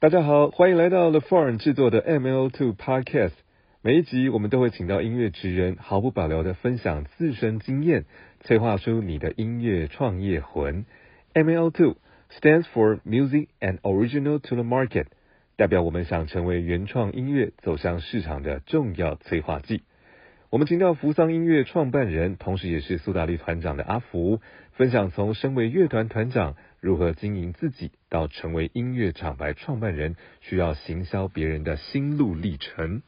大家好，欢迎来到 The Foreign 制作的 ML Two Podcast。每一集我们都会请到音乐职人，毫不保留的分享自身经验，催化出你的音乐创业魂。ML Two stands for Music and Original to the Market，代表我们想成为原创音乐走向市场的重要催化剂。我们请到扶桑音乐创办人，同时也是苏打绿团长的阿福，分享从身为乐团团长如何经营自己，到成为音乐厂牌创办人需要行销别人的心路历程。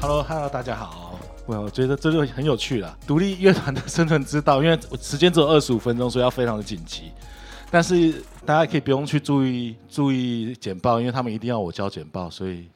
Hello，Hello，大家好。我觉得这就很有趣了，独立乐团的生存之道。因为时间只有二十五分钟，所以要非常的紧急。但是大家可以不用去注意注意简报，因为他们一定要我交简报，所以。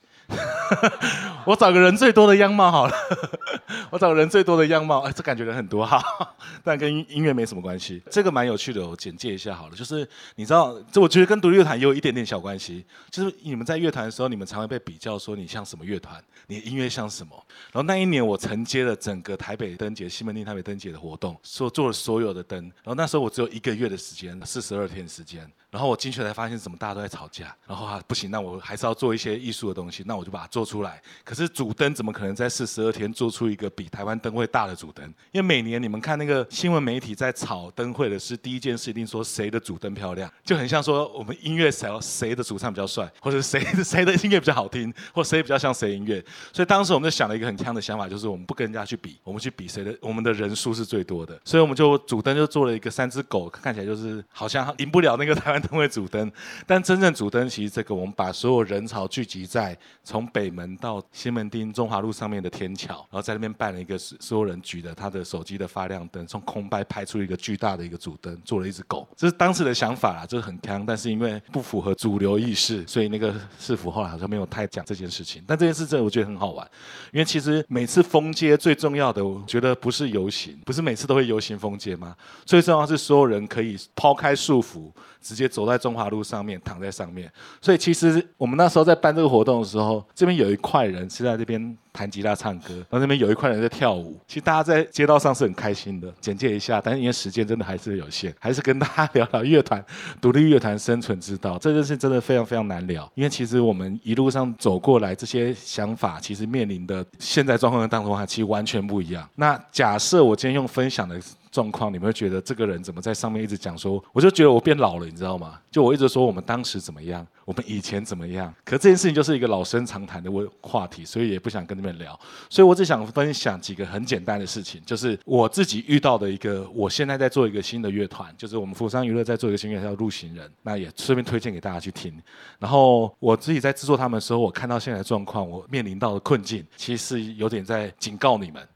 我找个人最多的样貌好了，我找人最多的样貌，哎，这感觉人很多哈，但跟音乐没什么关系。这个蛮有趣的，我简介一下好了。就是你知道，这我觉得跟独立乐团也有一点点小关系。就是你们在乐团的时候，你们常会被比较说你像什么乐团，你音乐像什么。然后那一年我承接了整个台北灯节、西门町台北灯节的活动，所做了所有的灯。然后那时候我只有一个月的时间，四十二天时间。然后我进去才发现，怎么大家都在吵架。然后啊，不行，那我还是要做一些艺术的东西。那我就把它做出来。可是主灯怎么可能在四十二天做出一个比台湾灯会大的主灯？因为每年你们看那个新闻媒体在炒灯会的是第一件事，一定说谁的主灯漂亮，就很像说我们音乐谁谁的主唱比较帅，或者谁谁的音乐比较好听，或谁比较像谁音乐。所以当时我们就想了一个很强的想法，就是我们不跟人家去比，我们去比谁的，我们的人数是最多的。所以我们就主灯就做了一个三只狗，看起来就是好像赢不了那个台湾灯会主灯。但真正主灯其实这个，我们把所有人潮聚集在从北门到西门町中华路上面的天桥，然后在那边办了一个所有人举的他的手机的发亮灯，从空白拍出一个巨大的一个主灯，做了一只狗。这是当时的想法啦，就是很强，但是因为不符合主流意识，所以那个市府后来好像没有太讲这件事情。但这件事真的我觉得很好玩，因为其实每次封街最重要的，我觉得不是游行，不是每次都会游行封街吗？最重要是所有人可以抛开束缚。直接走在中华路上面，躺在上面。所以其实我们那时候在办这个活动的时候，这边有一块人是在这边弹吉他唱歌，然后那边有一块人在跳舞。其实大家在街道上是很开心的。简介一下，但是因为时间真的还是有限，还是跟大家聊聊乐团、独立乐团生存之道。这件事真的非常非常难聊，因为其实我们一路上走过来，这些想法其实面临的现在状况当中其实完全不一样。那假设我今天用分享的。状况，你们会觉得这个人怎么在上面一直讲说，我就觉得我变老了，你知道吗？就我一直说我们当时怎么样，我们以前怎么样，可这件事情就是一个老生常谈的问话题，所以也不想跟你们聊。所以我只想分享几个很简单的事情，就是我自己遇到的一个，我现在在做一个新的乐团，就是我们福山娱乐在做一个新乐团叫路行人，那也顺便推荐给大家去听。然后我自己在制作他们的时候，我看到现在的状况，我面临到的困境，其实有点在警告你们。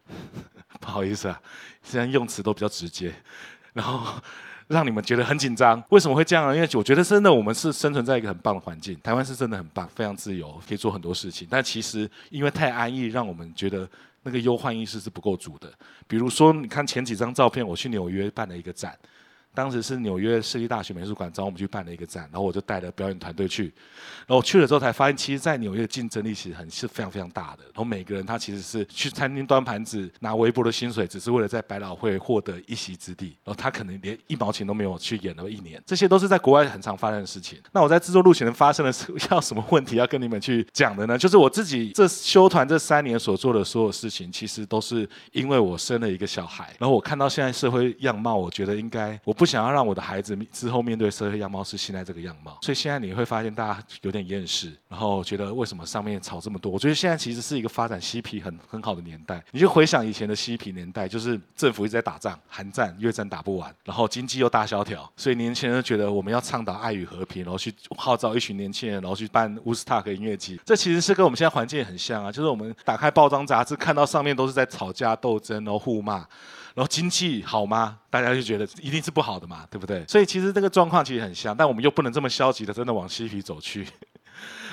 不好意思啊，虽然用词都比较直接，然后让你们觉得很紧张。为什么会这样呢？因为我觉得真的我们是生存在一个很棒的环境，台湾是真的很棒，非常自由，可以做很多事情。但其实因为太安逸，让我们觉得那个忧患意识是不够足的。比如说，你看前几张照片，我去纽约办了一个展。当时是纽约市立大学美术馆找我们去办了一个展，然后我就带了表演团队去，然后去了之后才发现，其实，在纽约的竞争力其实很是非常非常大的。然后每个人他其实是去餐厅端盘子拿微薄的薪水，只是为了在百老汇获得一席之地。然后他可能连一毛钱都没有去演了一年，这些都是在国外很常发生的事情。那我在制作路线发生了要什么问题要跟你们去讲的呢？就是我自己这修团这三年所做的所有事情，其实都是因为我生了一个小孩，然后我看到现在社会样貌，我觉得应该我不。想要让我的孩子之后面对社会样貌是现在这个样貌，所以现在你会发现大家有点厌世，然后觉得为什么上面吵这么多？我觉得现在其实是一个发展嬉皮很很好的年代。你就回想以前的嬉皮年代，就是政府一直在打仗，韩战、越战打不完，然后经济又大萧条，所以年轻人觉得我们要倡导爱与和平，然后去号召一群年轻人，然后去办乌斯塔克音乐季。这其实是跟我们现在环境很像啊，就是我们打开报章杂志，看到上面都是在吵架斗争，然后互骂。然后经济好吗？大家就觉得一定是不好的嘛，对不对？所以其实这个状况其实很像，但我们又不能这么消极的真的往西皮走去。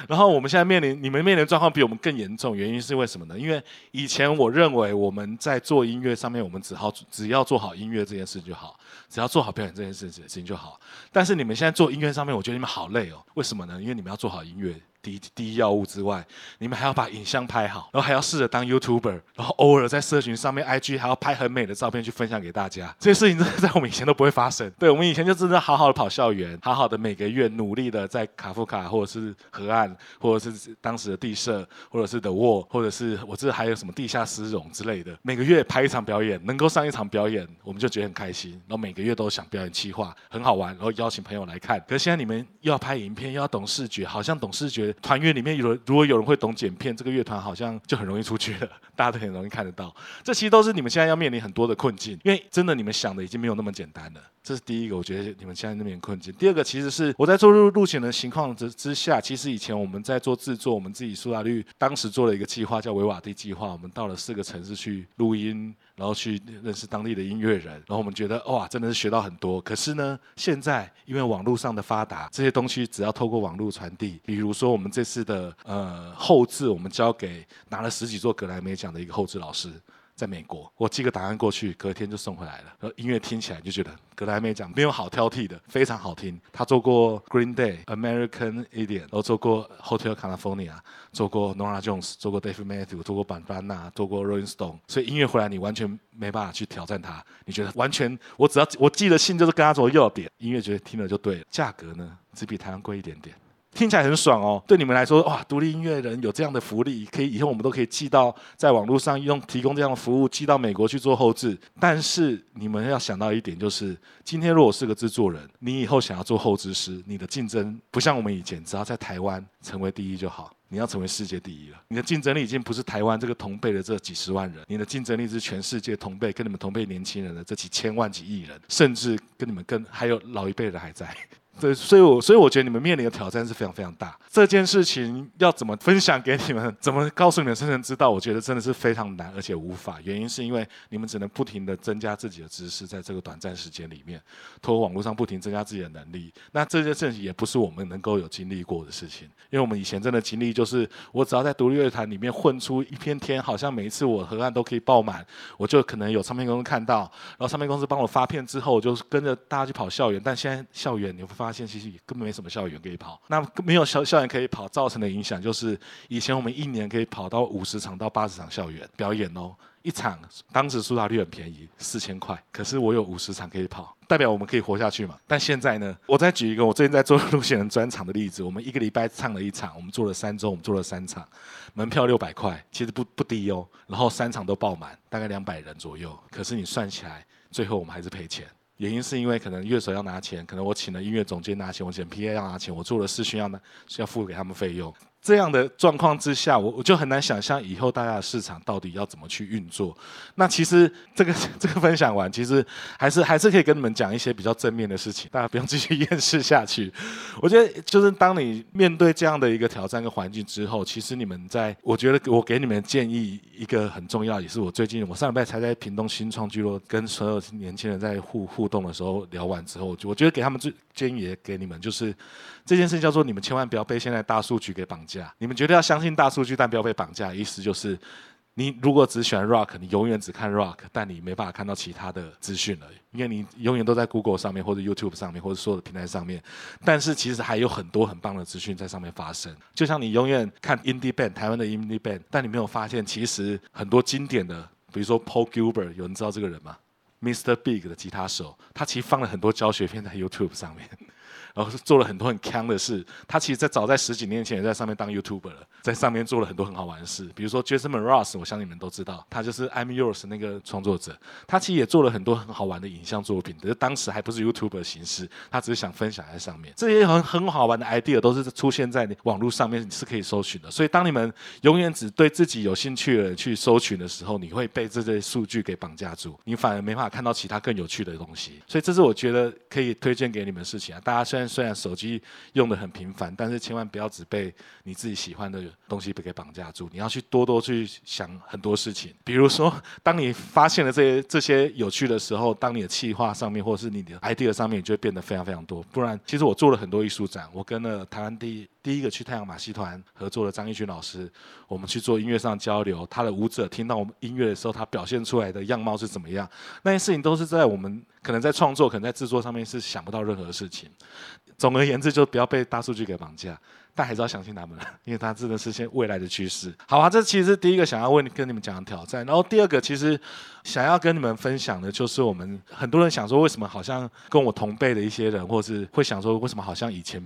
然后我们现在面临你们面临的状况比我们更严重，原因是为什么呢？因为以前我认为我们在做音乐上面，我们只好只要做好音乐这件事就好，只要做好表演这件事情就好。但是你们现在做音乐上面，我觉得你们好累哦。为什么呢？因为你们要做好音乐。第一第一要务之外，你们还要把影像拍好，然后还要试着当 YouTuber，然后偶尔在社群上面 IG 还要拍很美的照片去分享给大家。这些事情真的在我们以前都不会发生。对我们以前就真的好好的跑校园，好好的每个月努力的在卡夫卡或者是河或者是当时的地社，或者是的沃，或者是我这还有什么地下丝绒之类的，每个月拍一场表演，能够上一场表演，我们就觉得很开心。然后每个月都想表演企划，很好玩，然后邀请朋友来看。可是现在你们又要拍影片，又要懂视觉，好像懂视觉团员里面有。如果有人会懂剪片，这个乐团好像就很容易出去了，大家都很容易看得到。这其实都是你们现在要面临很多的困境，因为真的你们想的已经没有那么简单了。这是第一个，我觉得你们现在那边困境。第二个，其实是我在做入入选的情况之之下，其实以前我们在做制作，我们自己苏打绿当时做了一个计划，叫维瓦蒂计划，我们到了四个城市去录音，然后去认识当地的音乐人，然后我们觉得哇，真的是学到很多。可是呢，现在因为网络上的发达，这些东西只要透过网络传递，比如说我们这次的呃后置，我们交给拿了十几座格莱美奖的一个后置老师。在美国，我寄个档案过去，隔天就送回来了。然后音乐听起来就觉得格莱美奖没有好挑剔的，非常好听。他做过 Green Day、American Idiot，然后做过 Hotel California，做过 Nora Jones，做过 Dave Matthews，做过板班纳，做过 Rolling Stone。所以音乐回来你完全没办法去挑战他，你觉得完全我只要我寄的信就是跟他做要点，音乐觉得听了就对了。价格呢，只比台湾贵一点点。听起来很爽哦，对你们来说，哇，独立音乐人有这样的福利，可以以后我们都可以寄到在网络上用提供这样的服务，寄到美国去做后置。但是你们要想到一点，就是今天如果是个制作人，你以后想要做后置师，你的竞争不像我们以前，只要在台湾成为第一就好，你要成为世界第一了。你的竞争力已经不是台湾这个同辈的这几十万人，你的竞争力是全世界同辈跟你们同辈年轻人的这几千万几亿人，甚至跟你们跟还有老一辈人还在。对，所以，我所以我觉得你们面临的挑战是非常非常大。这件事情要怎么分享给你们，怎么告诉你们深层知道，我觉得真的是非常难，而且无法。原因是因为你们只能不停的增加自己的知识，在这个短暂时间里面，通过网络上不停增加自己的能力。那这件事情也不是我们能够有经历过的事情，因为我们以前真的经历就是，我只要在独立乐团里面混出一片天，好像每一次我河岸都可以爆满，我就可能有唱片公司看到，然后唱片公司帮我发片之后，我就跟着大家去跑校园。但现在校园你会发发现，其实根本没什么校园可以跑。那没有校校园可以跑，造成的影响就是，以前我们一年可以跑到五十场到八十场校园表演哦。一场当时苏打率很便宜，四千块。可是我有五十场可以跑，代表我们可以活下去嘛？但现在呢？我再举一个我最近在做路线人专场的例子。我们一个礼拜唱了一场，我们做了三周，我们做了三场，门票六百块，其实不不低哦。然后三场都爆满，大概两百人左右。可是你算起来，最后我们还是赔钱。原因是因为可能乐手要拿钱，可能我请了音乐总监拿钱，我请 PA 要拿钱，我做了事需要拿是要付给他们费用。这样的状况之下，我我就很难想象以后大家的市场到底要怎么去运作。那其实这个 这个分享完，其实还是还是可以跟你们讲一些比较正面的事情，大家不用继续 厌世下去。我觉得就是当你面对这样的一个挑战跟环境之后，其实你们在，我觉得我给你们建议一个很重要，也是我最近我上礼拜才在屏东新创聚落跟所有年轻人在互互动的时候聊完之后，我觉得给他们最建议也给你们，就是这件事叫做你们千万不要被现在大数据给绑架。你们绝对要相信大数据，但不要被绑架。意思就是，你如果只喜欢 rock，你永远只看 rock，但你没办法看到其他的资讯了，因为你永远都在 Google 上面，或者 YouTube 上面，或者所有的平台上面。但是其实还有很多很棒的资讯在上面发生。就像你永远看 indie band，台湾的 indie band，但你没有发现，其实很多经典的，比如说 Paul Gilbert，有人知道这个人吗？Mr. Big 的吉他手，他其实放了很多教学片在 YouTube 上面。然后是做了很多很坑的事。他其实，在早在十几年前，也在上面当 YouTuber 了，在上面做了很多很好玩的事。比如说 Jason Mraz，我相信你们都知道，他就是 I'm Yours 那个创作者。他其实也做了很多很好玩的影像作品，只是当时还不是 YouTuber 形式，他只是想分享在上面。这些很很好玩的 idea 都是出现在网络上面，你是可以搜寻的。所以，当你们永远只对自己有兴趣的人去搜寻的时候，你会被这些数据给绑架住，你反而没办法看到其他更有趣的东西。所以，这是我觉得可以推荐给你们的事情啊！大家虽然虽然手机用的很频繁，但是千万不要只被你自己喜欢的东西被给绑架住。你要去多多去想很多事情。比如说，当你发现了这些 这些有趣的时候，当你的企划上面或者是你的 idea 上面，就会变得非常非常多。不然，其实我做了很多艺术展，我跟了台湾第第一个去太阳马戏团合作的张艺群老师，我们去做音乐上交流。他的舞者听到我们音乐的时候，他表现出来的样貌是怎么样？那些事情都是在我们可能在创作、可能在制作上面是想不到任何事情。总而言之，就不要被大数据给绑架，但还是要相信他们，因为它真的是现未来的趋势。好啊，这其实是第一个想要问跟你们讲的挑战。然后第二个，其实想要跟你们分享的，就是我们很多人想说，为什么好像跟我同辈的一些人，或是会想说，为什么好像以前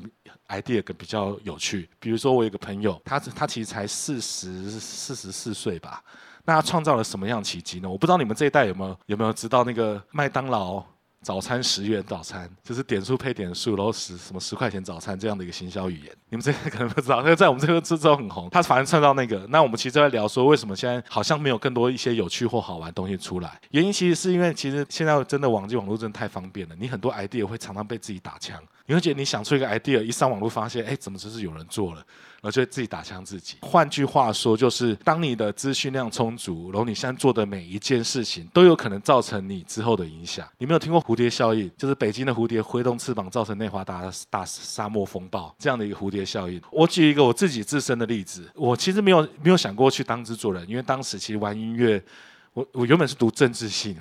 idea 比较有趣？比如说，我有个朋友，他他其实才四十四十四岁吧。那他创造了什么样奇迹呢？我不知道你们这一代有没有有没有知道那个麦当劳。早餐十元早餐就是点数配点数，然后十什么十块钱早餐这样的一个行销语言，你们这个可能不知道，那在我们这个之中很红。他反正创造那个，那我们其实在聊说，为什么现在好像没有更多一些有趣或好玩的东西出来？原因其实是因为其实现在真的网际网络真的太方便了，你很多 idea 会常常被自己打枪。你会觉得你想出一个 idea，一上网络发现，哎，怎么只是有人做了，然后就会自己打枪自己。换句话说，就是当你的资讯量充足，然后你现在做的每一件事情都有可能造成你之后的影响。你没有听过蝴蝶效应？就是北京的蝴蝶挥动翅膀造成内华达大沙漠风暴这样的一个蝴蝶效应。我举一个我自己自身的例子，我其实没有没有想过去当制作人，因为当时其实玩音乐，我我原本是读政治系。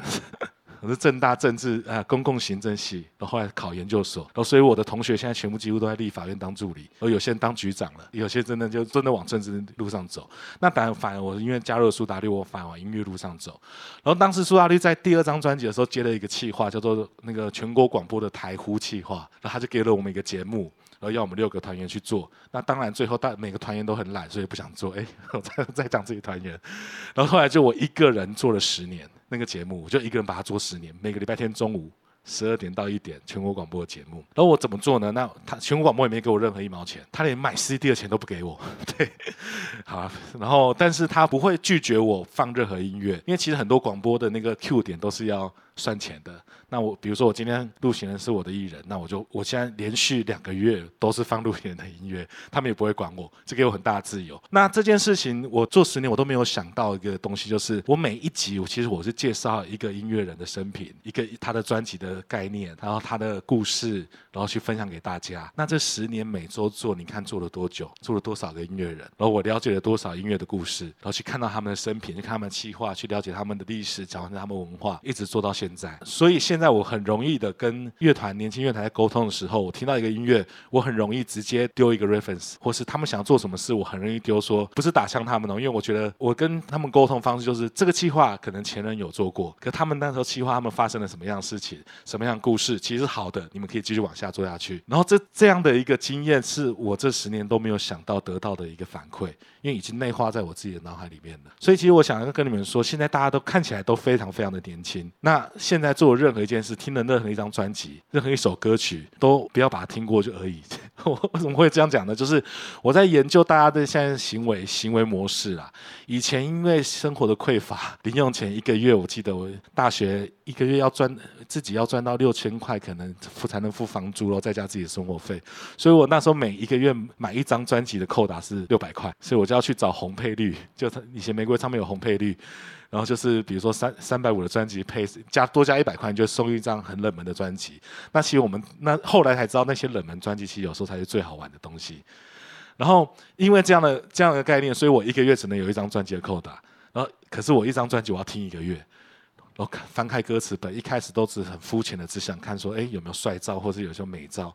我是正大政治啊公共行政系，然后后来考研究所，然后所以我的同学现在全部几乎都在立法院当助理，而有些人当局长了，有些真的就真的往政治路上走。那当然反而我因为加入了苏打绿，我反而往音乐路上走。然后当时苏打绿在第二张专辑的时候接了一个企划，叫做那个全国广播的台呼企划，然后他就给了我们一个节目。然后要我们六个团员去做，那当然最后大每个团员都很懒，所以不想做。哎，我再再讲这些团员，然后后来就我一个人做了十年那个节目，我就一个人把它做十年，每个礼拜天中午。十二点到一点，全国广播的节目。然后我怎么做呢？那他全国广播也没给我任何一毛钱，他连买 CD 的钱都不给我。对，好，然后但是他不会拒绝我放任何音乐，因为其实很多广播的那个 Q 点都是要算钱的。那我比如说我今天录行人是我的艺人，那我就我现在连续两个月都是放录行的音乐，他们也不会管我，这给我很大的自由。那这件事情我做十年，我都没有想到一个东西，就是我每一集我其实我是介绍一个音乐人的生平，一个他的专辑的。概念，然后他的故事，然后去分享给大家。那这十年每周做，你看做了多久？做了多少个音乐人？然后我了解了多少音乐的故事？然后去看到他们的生平，去看他们的企划，去了解他们的历史，讲他们文化，一直做到现现在。所以现在我很容易的跟乐团、年轻乐团在沟通的时候，我听到一个音乐，我很容易直接丢一个 reference，或是他们想做什么事，我很容易丢说，不是打向他们哦，因为我觉得我跟他们沟通方式就是这个计划可能前人有做过，可他们那时候计划他们发生了什么样的事情？什么样的故事其实好的，你们可以继续往下做下去。然后这这样的一个经验，是我这十年都没有想到得到的一个反馈，已经内化在我自己的脑海里面了。所以其实我想要跟你们说，现在大家都看起来都非常非常的年轻。那现在做任何一件事，听的任何一张专辑，任何一首歌曲，都不要把它听过就而已。我为什么会这样讲呢？就是我在研究大家的现在行为行为模式啊。以前因为生活的匮乏，零用钱一个月，我记得我大学一个月要赚自己要赚到六千块，可能付才能付房租，然后再加自己的生活费。所以我那时候每一个月买一张专辑的扣打是六百块，所以我就要去找红配绿，就以前玫瑰上面有红配绿，然后就是比如说三三百五的专辑配加多加一百块，就送一张很冷门的专辑。那其实我们那后来才知道，那些冷门专辑其实有时候才是最好玩的东西。然后因为这样的这样的概念，所以我一个月只能有一张专辑的扣打。然后可是我一张专辑我要听一个月，然后翻开歌词本，一开始都是很肤浅的，只想看说，哎有没有帅照或者有些美照。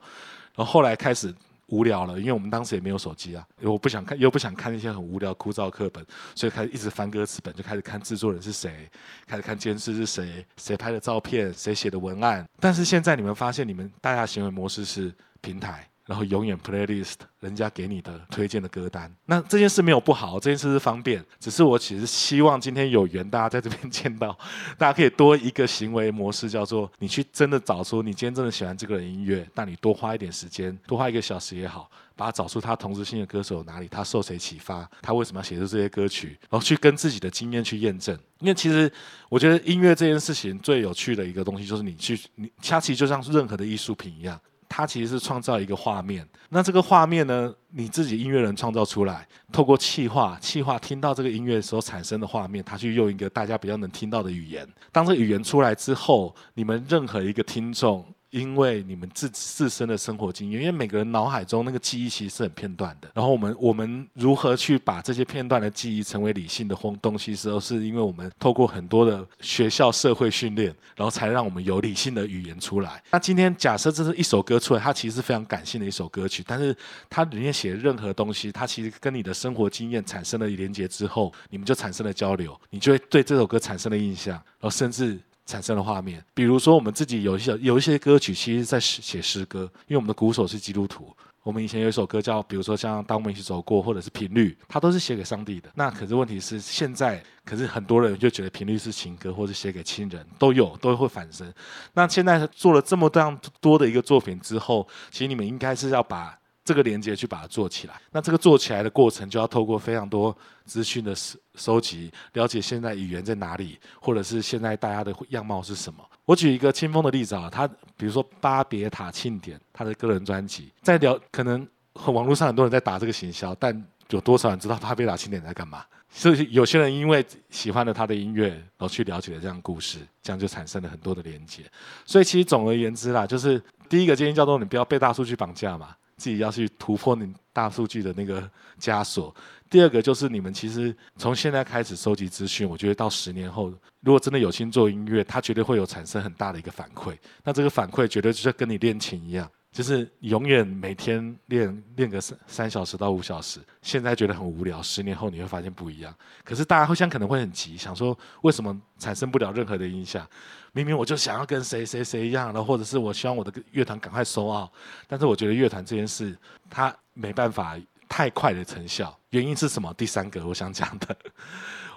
然后后来开始无聊了，因为我们当时也没有手机啊，因为我不想看又不想看那些很无聊枯燥课本，所以开始一直翻歌词本，就开始看制作人是谁，开始看监制是谁，谁拍的照片，谁写的文案。但是现在你们发现，你们大家行为模式是平台。然后永远 playlist 人家给你的推荐的歌单，那这件事没有不好，这件事是方便。只是我其实希望今天有缘大家在这边见到，大家可以多一个行为模式，叫做你去真的找出你今天真的喜欢这个人音乐，那你多花一点时间，多花一个小时也好，把它找出他同时性的歌手哪里，他受谁启发，他为什么要写出这些歌曲，然后去跟自己的经验去验证。因为其实我觉得音乐这件事情最有趣的一个东西，就是你去你，它其实就像任何的艺术品一样。它其实是创造一个画面。那这个画面呢，你自己音乐人创造出来，透过气化，气化听到这个音乐的时候产生的画面，他去用一个大家比较能听到的语言。当这语言出来之后，你们任何一个听众。因为你们自自身的生活经验，因为每个人脑海中那个记忆其实是很片段的。然后我们我们如何去把这些片段的记忆成为理性的东东西，时候是因为我们透过很多的学校社会训练，然后才让我们有理性的语言出来。那今天假设这是一首歌出来，它其实是非常感性的一首歌曲，但是它里面写任何东西，它其实跟你的生活经验产生了连接之后，你们就产生了交流，你就会对这首歌产生了印象，然后甚至。产生的画面，比如说我们自己有一些有一些歌曲，其实在写诗歌，因为我们的鼓手是基督徒。我们以前有一首歌叫，比如说像《当我们一起走过》或者是《频率》，它都是写给上帝的。那可是问题是，现在可是很多人就觉得《频率》是情歌，或者写给亲人，都有都会反生。那现在做了这么这样多的一个作品之后，其实你们应该是要把。这个连接去把它做起来，那这个做起来的过程就要透过非常多资讯的收收集，了解现在语言在哪里，或者是现在大家的样貌是什么。我举一个清风的例子啊，他比如说巴别塔庆典，他的个人专辑，在聊可能网络上很多人在打这个行销，但有多少人知道巴别塔庆典在干嘛？所以有些人因为喜欢了他的音乐，然后去了解了这样故事，这样就产生了很多的连接。所以其实总而言之啦，就是第一个建议叫做你不要被大数据绑架嘛。自己要去突破你大数据的那个枷锁。第二个就是你们其实从现在开始收集资讯，我觉得到十年后，如果真的有心做音乐，它绝对会有产生很大的一个反馈。那这个反馈绝对就是跟你练琴一样。就是永远每天练练个三三小时到五小时，现在觉得很无聊，十年后你会发现不一样。可是大家会像可能会很急，想说为什么产生不了任何的影响？明明我就想要跟谁谁谁一样，然后或者是我希望我的乐团赶快收奥，但是我觉得乐团这件事它没办法太快的成效。原因是什么？第三个我想讲的。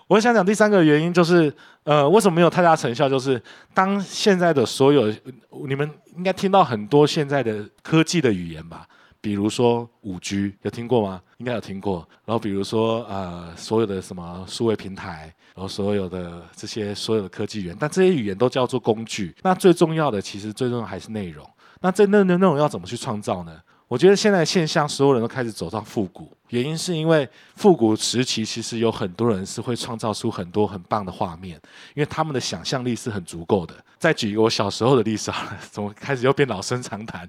我想讲第三个原因就是，呃，为什么没有太大成效？就是当现在的所有，你们应该听到很多现在的科技的语言吧，比如说五 G，有听过吗？应该有听过。然后比如说，呃，所有的什么数位平台，然后所有的这些所有的科技语言，但这些语言都叫做工具。那最重要的，其实最重要还是内容。那这那那内容要怎么去创造呢？我觉得现在现象，所有人都开始走上复古，原因是因为复古时期其实有很多人是会创造出很多很棒的画面，因为他们的想象力是很足够的。再举一个我小时候的例子啊，怎么开始又变老生常谈？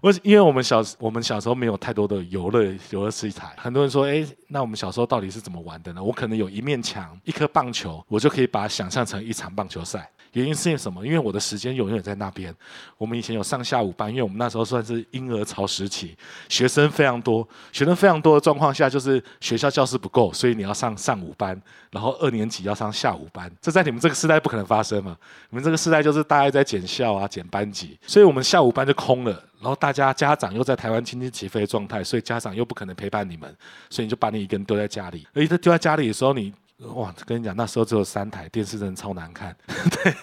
我因为我们小我们小时候没有太多的游乐游乐器材，很多人说，哎，那我们小时候到底是怎么玩的呢？我可能有一面墙，一颗棒球，我就可以把它想象成一场棒球赛。原因是因什么？因为我的时间永远在那边。我们以前有上下午班，因为我们那时候算是婴儿潮时期，学生非常多，学生非常多的状况下，就是学校教室不够，所以你要上上午班，然后二年级要上下午班。这在你们这个时代不可能发生嘛？你们这个时代就是大家在减校啊、减班级，所以我们下午班就空了。然后大家家长又在台湾经济起飞的状态，所以家长又不可能陪伴你们，所以你就把你一个人丢在家里。而且丢在家里的时候，你。哇，跟你讲，那时候只有三台电视，真的超难看。对，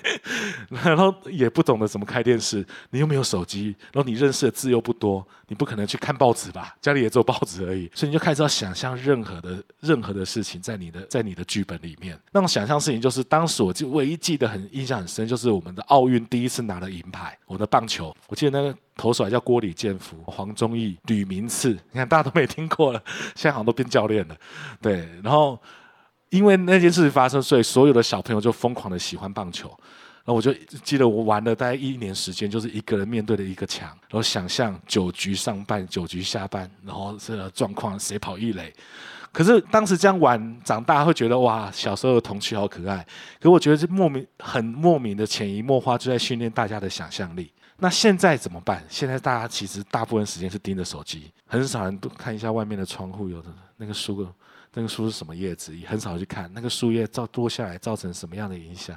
然后也不懂得怎么开电视，你又没有手机，然后你认识的字又不多，你不可能去看报纸吧？家里也只有报纸而已，所以你就开始要想象任何的任何的事情在你的在你的剧本里面。那种想象事情，就是当时我就唯一记得很印象很深，就是我们的奥运第一次拿了银牌，我的棒球，我记得那个投手还叫郭李建福、黄忠义、吕明次，你看大家都没听过了，现在好像都变教练了。对，然后。因为那件事情发生，所以所有的小朋友就疯狂的喜欢棒球。然后我就记得我玩了大概一年时间，就是一个人面对的一个墙，然后想象九局上半、九局下半，然后这个状况谁跑一垒。可是当时这样玩，长大会觉得哇，小时候的童趣好可爱。可我觉得这莫名、很莫名的潜移默化，就在训练大家的想象力。那现在怎么办？现在大家其实大部分时间是盯着手机，很少人都看一下外面的窗户，有的那个书。那个树是什么叶子？也很少去看那个树叶造落下来造成什么样的影响？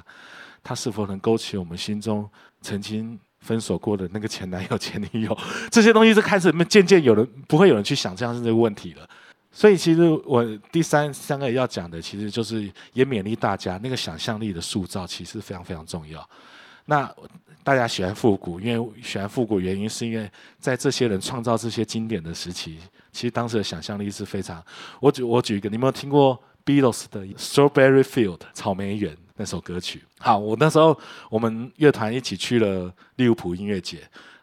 它是否能勾起我们心中曾经分手过的那个前男友、前女友？这些东西是开始渐渐有人不会有人去想这样这个问题了。所以其实我第三三个要讲的，其实就是也勉励大家，那个想象力的塑造其实非常非常重要。那大家喜欢复古，因为喜欢复古原因是因为在这些人创造这些经典的时期。其实当时的想象力是非常，我举我举一个，你有没有听过 Beatles 的《Strawberry Field》草莓园那首歌曲？好，我那时候我们乐团一起去了利物浦音乐节，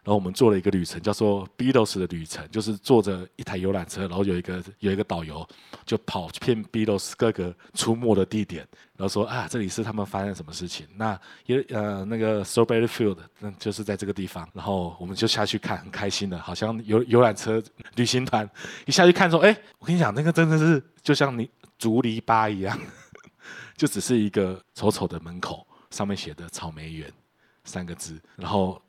然后我们做了一个旅程，叫做 Beatles 的旅程，就是坐着一台游览车，然后有一个有一个导游就跑遍 Beatles 各个出没的地点，然后说啊，这里是他们发生什么事情。那也呃那个 Strawberry Field，那就是在这个地方，然后我们就下去看，很开心的，好像游游览车旅行团一下去看说，哎，我跟你讲，那个真的是就像你竹篱笆一样，就只是一个丑丑的门口。上面写的“草莓园”三个字，然后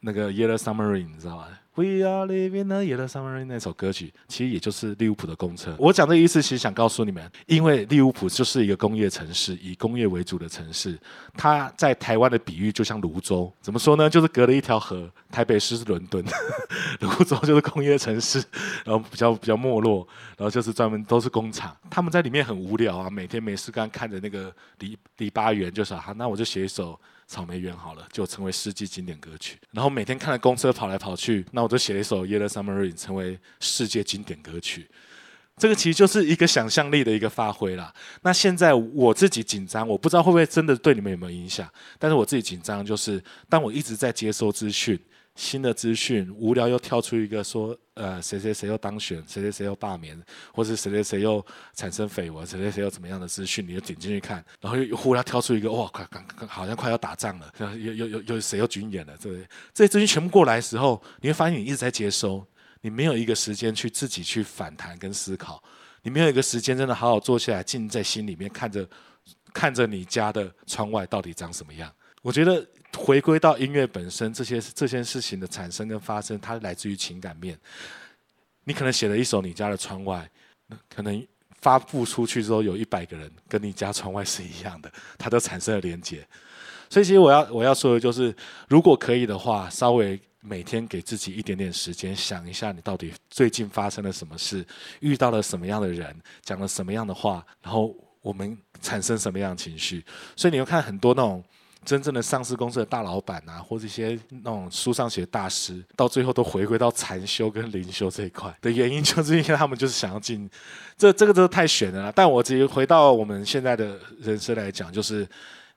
那个《Yellow Submarine》，你知道吗？We are living a yellow summer rain 那首歌曲，其实也就是利物浦的公车。我讲这意思，其实想告诉你们，因为利物浦就是一个工业城市，以工业为主的城市。它在台湾的比喻就像泸州，怎么说呢？就是隔了一条河。台北市是伦敦，泸州就是工业城市，然后比较比较没落，然后就是专门都是工厂。他们在里面很无聊啊，每天没事干，看着那个篱篱笆园，就是啊，那我就写一首。草莓园好了，就成为世纪经典歌曲。然后每天看着公车跑来跑去，那我就写了一首《Yellow Summer Rain》，成为世界经典歌曲。这个其实就是一个想象力的一个发挥啦。那现在我自己紧张，我不知道会不会真的对你们有没有影响。但是我自己紧张，就是当我一直在接收资讯。新的资讯，无聊又跳出一个说，呃，谁谁谁又当选，谁谁谁又罢免，或是谁谁谁又产生绯闻，谁谁谁又怎么样的资讯，你就点进去看，然后又忽然跳出一个，哇，快，好像快要打仗了，又又又又谁又军演了，对不对？这些资讯全部过来的时候，你会发现你一直在接收，你没有一个时间去自己去反弹跟思考，你没有一个时间真的好好坐下来，静在心里面看着看着你家的窗外到底长什么样。我觉得。回归到音乐本身，这些这件事情的产生跟发生，它来自于情感面。你可能写了一首你家的窗外，可能发布出去之后，有一百个人跟你家窗外是一样的，它都产生了连接。所以，其实我要我要说的就是，如果可以的话，稍微每天给自己一点点时间，想一下你到底最近发生了什么事，遇到了什么样的人，讲了什么样的话，然后我们产生什么样的情绪。所以，你会看很多那种。真正的上市公司的大老板啊，或者一些那种书上写的大师，到最后都回归到禅修跟灵修这一块的原因，就是因为他们就是想要进这这个真的太悬了啦。但我直接回到我们现在的人生来讲，就是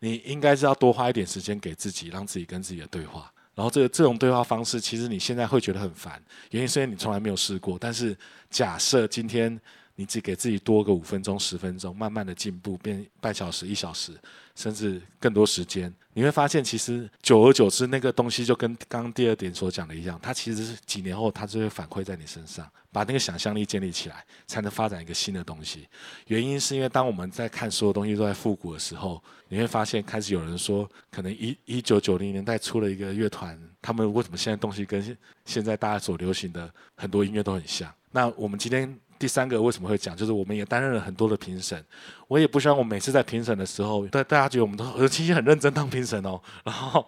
你应该是要多花一点时间给自己，让自己跟自己的对话。然后这个这种对话方式，其实你现在会觉得很烦，原因是因为你从来没有试过。但是假设今天你只给自己多个五分钟、十分钟，慢慢的进步，变半小时、一小时。甚至更多时间，你会发现，其实久而久之，那个东西就跟刚刚第二点所讲的一样，它其实是几年后，它就会反馈在你身上，把那个想象力建立起来，才能发展一个新的东西。原因是因为当我们在看所有东西都在复古的时候，你会发现开始有人说，可能一一九九零年代出了一个乐团，他们为什么现在东西跟现在大家所流行的很多音乐都很像？那我们今天。第三个为什么会讲，就是我们也担任了很多的评审，我也不希望我每次在评审的时候，大大家觉得我们都其实很认真当评审哦，然后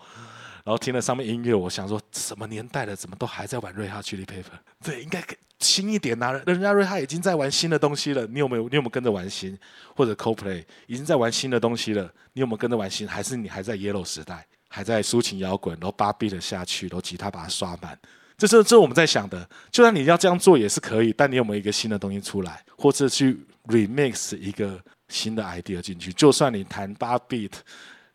然后听了上面音乐，我想说什么年代了，怎么都还在玩瑞哈 Chili Paper？对，应该新一点呐，人家瑞哈已经在玩新的东西了，你有没有你有没有跟着玩新？或者 CoPlay 已经在玩新的东西了，你有没有跟着玩新？还是你还在 Yellow 时代，还在抒情摇滚，然后八 B 的下去，然后吉他把它刷满？这是这我们在想的，就算你要这样做也是可以，但你有没有一个新的东西出来，或者去 remix 一个新的 idea 进去？就算你弹八 beat，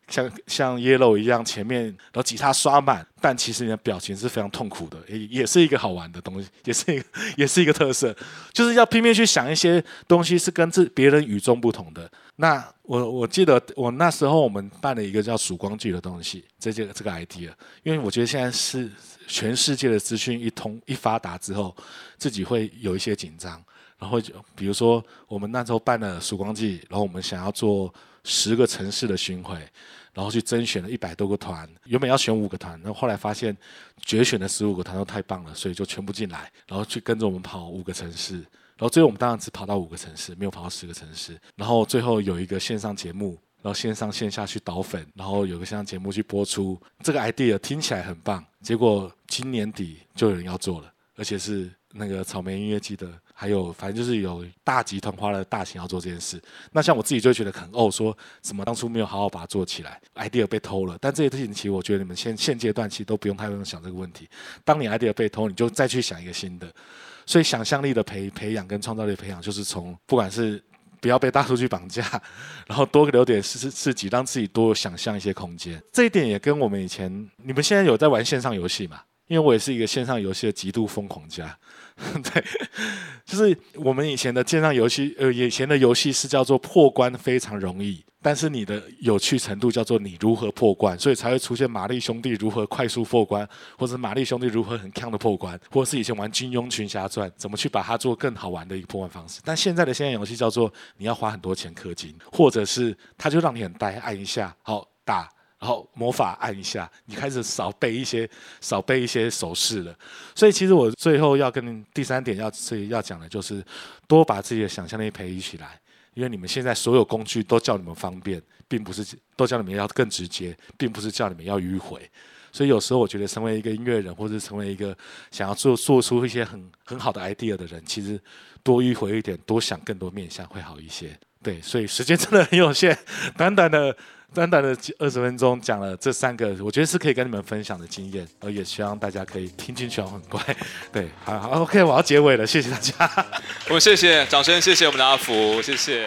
像像 Yellow 一样，前面然后吉他刷满，但其实你的表情是非常痛苦的，也也是一个好玩的东西，也是一个也是一个特色，就是要拼命去想一些东西是跟这别人与众不同的。那我我记得我那时候我们办了一个叫曙光剧的东西，这这个这个 idea，因为我觉得现在是。全世界的资讯一通一发达之后，自己会有一些紧张。然后就比如说，我们那时候办了曙光季，然后我们想要做十个城市的巡回，然后去甄选了一百多个团。原本要选五个团，然后后来发现决选的十五个团都太棒了，所以就全部进来，然后去跟着我们跑五个城市。然后最后我们当然只跑到五个城市，没有跑到十个城市。然后最后有一个线上节目。然后线上线下去导粉，然后有个线上节目去播出，这个 idea 听起来很棒。结果今年底就有人要做了，而且是那个草莓音乐季的，还有反正就是有大集团花了大钱要做这件事。那像我自己就觉得很哦，说什么当初没有好好把它做起来，idea 被偷了。但这些事情其实我觉得你们现现阶段其实都不用太用想这个问题。当你 idea 被偷，你就再去想一个新的。所以想象力的培培养跟创造力培养，就是从不管是。不要被大数据绑架，然后多留点自自己，让自己多想象一些空间。这一点也跟我们以前，你们现在有在玩线上游戏吗？因为我也是一个线上游戏的极度疯狂家。对，就是我们以前的线上游戏，呃，以前的游戏是叫做破关非常容易，但是你的有趣程度叫做你如何破关，所以才会出现玛丽兄弟如何快速破关，或者玛丽兄弟如何很强的破关，或者是以前玩金庸群侠传怎么去把它做更好玩的一个破关方式。但现在的线上游戏叫做你要花很多钱氪金，或者是它就让你很呆，按一下好打。然后魔法按一下，你开始少背一些少背一些手势了。所以其实我最后要跟第三点要是要讲的就是多把自己的想象力培育起来，因为你们现在所有工具都叫你们方便，并不是都叫你们要更直接，并不是叫你们要迂回。所以有时候我觉得，成为一个音乐人，或者成为一个想要做做出一些很很好的 idea 的人，其实多迂回一点，多想更多面向会好一些。对，所以时间真的很有限，短短的。短短的二十分钟讲了这三个，我觉得是可以跟你们分享的经验，而也希望大家可以听进去，很乖。对，好好，OK，我要结尾了，谢谢大家。我们谢谢，掌声谢谢我们的阿福，谢谢。